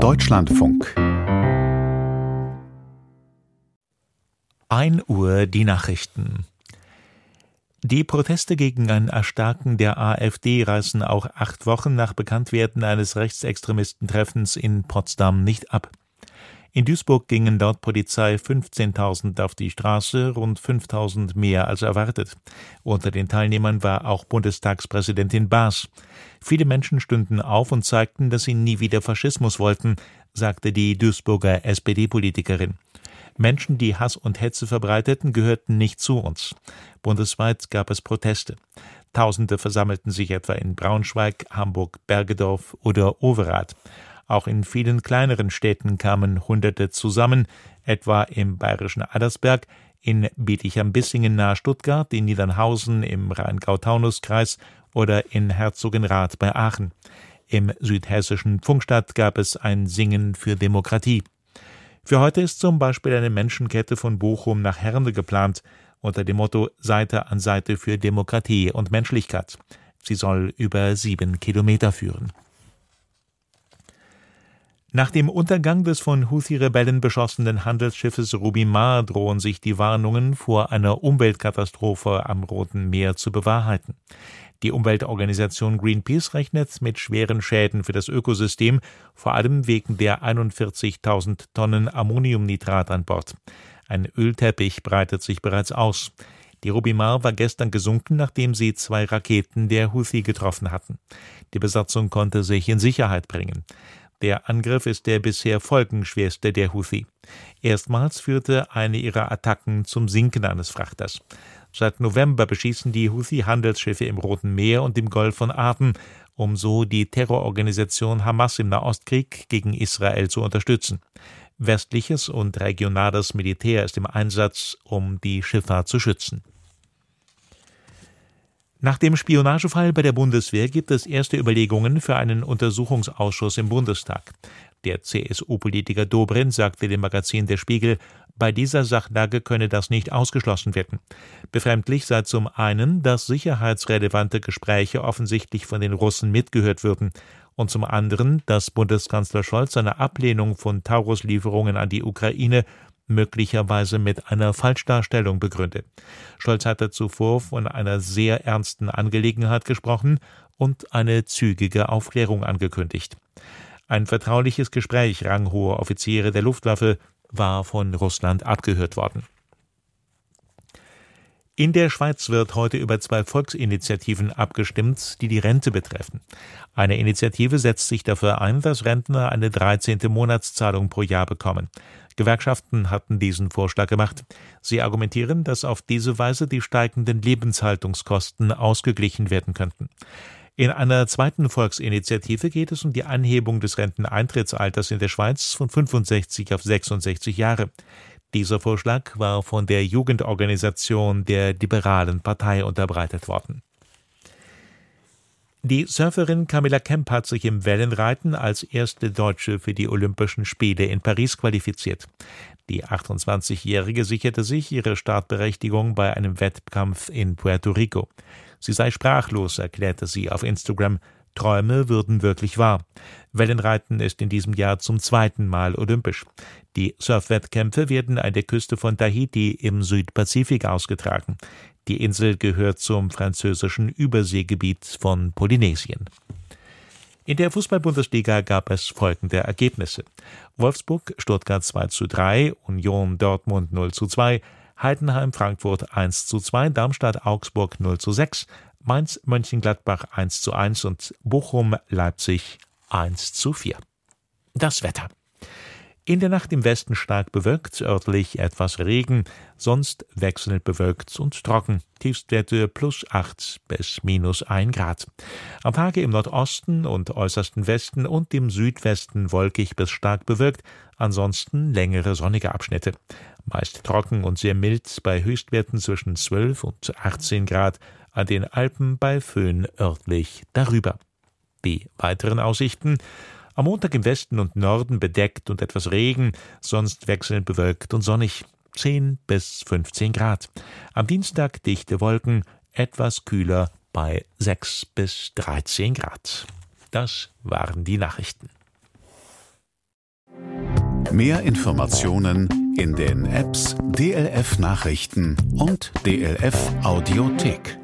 Deutschlandfunk 1 Uhr die Nachrichten. Die Proteste gegen ein Erstarken der AfD reißen auch acht Wochen nach Bekanntwerden eines Rechtsextremistentreffens in Potsdam nicht ab. In Duisburg gingen laut Polizei 15.000 auf die Straße, rund 5.000 mehr als erwartet. Unter den Teilnehmern war auch Bundestagspräsidentin Baas. Viele Menschen stünden auf und zeigten, dass sie nie wieder Faschismus wollten, sagte die Duisburger SPD-Politikerin. Menschen, die Hass und Hetze verbreiteten, gehörten nicht zu uns. Bundesweit gab es Proteste. Tausende versammelten sich etwa in Braunschweig, Hamburg, Bergedorf oder Overath. Auch in vielen kleineren Städten kamen Hunderte zusammen, etwa im bayerischen Addersberg, in Bietigheim-Bissingen nahe Stuttgart, in Niedernhausen im Rheingau-Taunus-Kreis oder in Herzogenrath bei Aachen. Im südhessischen Pfungstadt gab es ein Singen für Demokratie. Für heute ist zum Beispiel eine Menschenkette von Bochum nach Herne geplant, unter dem Motto Seite an Seite für Demokratie und Menschlichkeit. Sie soll über sieben Kilometer führen. Nach dem Untergang des von Houthi-Rebellen beschossenen Handelsschiffes Rubimar drohen sich die Warnungen vor einer Umweltkatastrophe am Roten Meer zu bewahrheiten. Die Umweltorganisation Greenpeace rechnet mit schweren Schäden für das Ökosystem, vor allem wegen der 41.000 Tonnen Ammoniumnitrat an Bord. Ein Ölteppich breitet sich bereits aus. Die Rubimar war gestern gesunken, nachdem sie zwei Raketen der Houthi getroffen hatten. Die Besatzung konnte sich in Sicherheit bringen. Der Angriff ist der bisher folgenschwerste der Houthi. Erstmals führte eine ihrer Attacken zum Sinken eines Frachters. Seit November beschießen die Houthi Handelsschiffe im Roten Meer und im Golf von Aden, um so die Terrororganisation Hamas im Nahostkrieg gegen Israel zu unterstützen. Westliches und regionales Militär ist im Einsatz, um die Schifffahrt zu schützen. Nach dem Spionagefall bei der Bundeswehr gibt es erste Überlegungen für einen Untersuchungsausschuss im Bundestag. Der CSU-Politiker Dobrindt sagte dem Magazin Der Spiegel, bei dieser Sachlage könne das nicht ausgeschlossen werden. Befremdlich sei zum einen, dass sicherheitsrelevante Gespräche offensichtlich von den Russen mitgehört würden und zum anderen, dass Bundeskanzler Scholz seine Ablehnung von Taurus-Lieferungen an die Ukraine möglicherweise mit einer Falschdarstellung begründet. Scholz hatte zuvor von einer sehr ernsten Angelegenheit gesprochen und eine zügige Aufklärung angekündigt. Ein vertrauliches Gespräch ranghoher Offiziere der Luftwaffe war von Russland abgehört worden. In der Schweiz wird heute über zwei Volksinitiativen abgestimmt, die die Rente betreffen. Eine Initiative setzt sich dafür ein, dass Rentner eine 13. Monatszahlung pro Jahr bekommen. Gewerkschaften hatten diesen Vorschlag gemacht. Sie argumentieren, dass auf diese Weise die steigenden Lebenshaltungskosten ausgeglichen werden könnten. In einer zweiten Volksinitiative geht es um die Anhebung des Renteneintrittsalters in der Schweiz von 65 auf 66 Jahre. Dieser Vorschlag war von der Jugendorganisation der Liberalen Partei unterbreitet worden. Die Surferin Camilla Kemp hat sich im Wellenreiten als erste Deutsche für die Olympischen Spiele in Paris qualifiziert. Die 28-Jährige sicherte sich ihre Startberechtigung bei einem Wettkampf in Puerto Rico. Sie sei sprachlos, erklärte sie auf Instagram. Träume würden wirklich wahr. Wellenreiten ist in diesem Jahr zum zweiten Mal olympisch. Die Surfwettkämpfe werden an der Küste von Tahiti im Südpazifik ausgetragen. Die Insel gehört zum französischen Überseegebiet von Polynesien. In der Fußball-Bundesliga gab es folgende Ergebnisse. Wolfsburg, Stuttgart 2 zu 3, Union Dortmund 0 zu 2, Heidenheim Frankfurt 1 zu 2, Darmstadt Augsburg 0 zu 6, Mainz Mönchengladbach 1 zu 1 und Bochum Leipzig 1 zu 4. Das Wetter. In der Nacht im Westen stark bewölkt, örtlich etwas Regen, sonst wechselnd bewölkt und trocken. Tiefstwerte plus 8 bis minus 1 Grad. Am Tage im Nordosten und äußersten Westen und im Südwesten wolkig bis stark bewölkt, ansonsten längere sonnige Abschnitte. Meist trocken und sehr mild bei Höchstwerten zwischen 12 und 18 Grad, an den Alpen bei Föhn örtlich darüber. Die weiteren Aussichten am Montag im Westen und Norden bedeckt und etwas Regen, sonst wechselnd bewölkt und sonnig. 10 bis 15 Grad. Am Dienstag dichte Wolken, etwas kühler bei 6 bis 13 Grad. Das waren die Nachrichten. Mehr Informationen in den Apps DLF Nachrichten und DLF Audiothek.